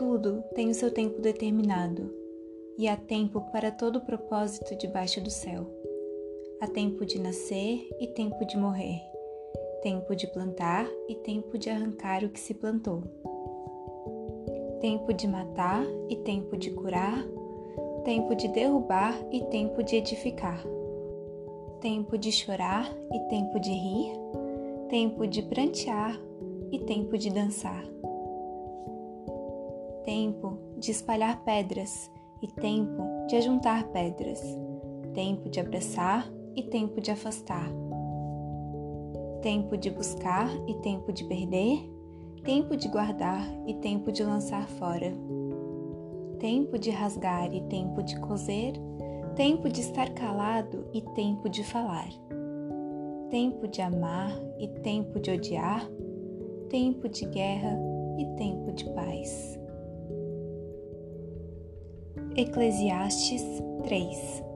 Tudo tem o seu tempo determinado, e há tempo para todo propósito debaixo do céu. Há tempo de nascer e tempo de morrer, tempo de plantar e tempo de arrancar o que se plantou, tempo de matar e tempo de curar, tempo de derrubar e tempo de edificar, tempo de chorar e tempo de rir, tempo de prantear e tempo de dançar, tempo de espalhar pedras e tempo de ajuntar pedras, tempo de abraçar e tempo de afastar, tempo de buscar e tempo de perder, tempo de guardar e tempo de lançar fora, tempo de rasgar e tempo de coser, tempo de estar calado e tempo de falar, tempo de amar e tempo de odiar, tempo de guerra e tempo de paz. Eclesiastes 3